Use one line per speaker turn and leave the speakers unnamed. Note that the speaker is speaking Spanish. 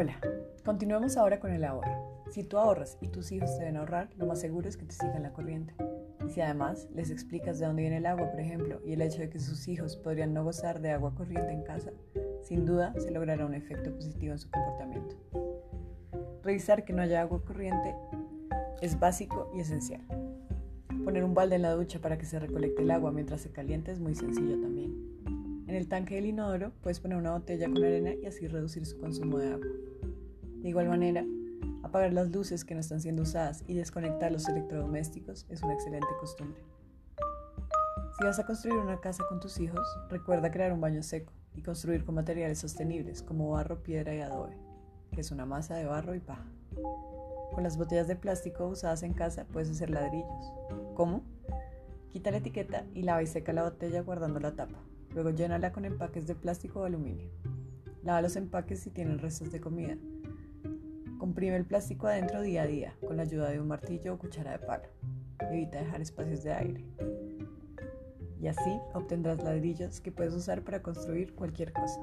Hola, continuemos ahora con el ahorro. Si tú ahorras y tus hijos deben ahorrar, lo más seguro es que te sigan la corriente. Y si además les explicas de dónde viene el agua, por ejemplo, y el hecho de que sus hijos podrían no gozar de agua corriente en casa, sin duda se logrará un efecto positivo en su comportamiento. Revisar que no haya agua corriente es básico y esencial. Poner un balde en la ducha para que se recolecte el agua mientras se calienta es muy sencillo también. En el tanque del inodoro puedes poner una botella con arena y así reducir su consumo de agua. De igual manera, apagar las luces que no están siendo usadas y desconectar los electrodomésticos es una excelente costumbre. Si vas a construir una casa con tus hijos, recuerda crear un baño seco y construir con materiales sostenibles como barro, piedra y adobe, que es una masa de barro y paja. Con las botellas de plástico usadas en casa puedes hacer ladrillos. ¿Cómo? Quita la etiqueta y lava y seca la botella guardando la tapa. Luego llénala con empaques de plástico o aluminio. Lava los empaques si tienen restos de comida. Comprime el plástico adentro día a día con la ayuda de un martillo o cuchara de palo. Evita dejar espacios de aire. Y así obtendrás ladrillos que puedes usar para construir cualquier cosa.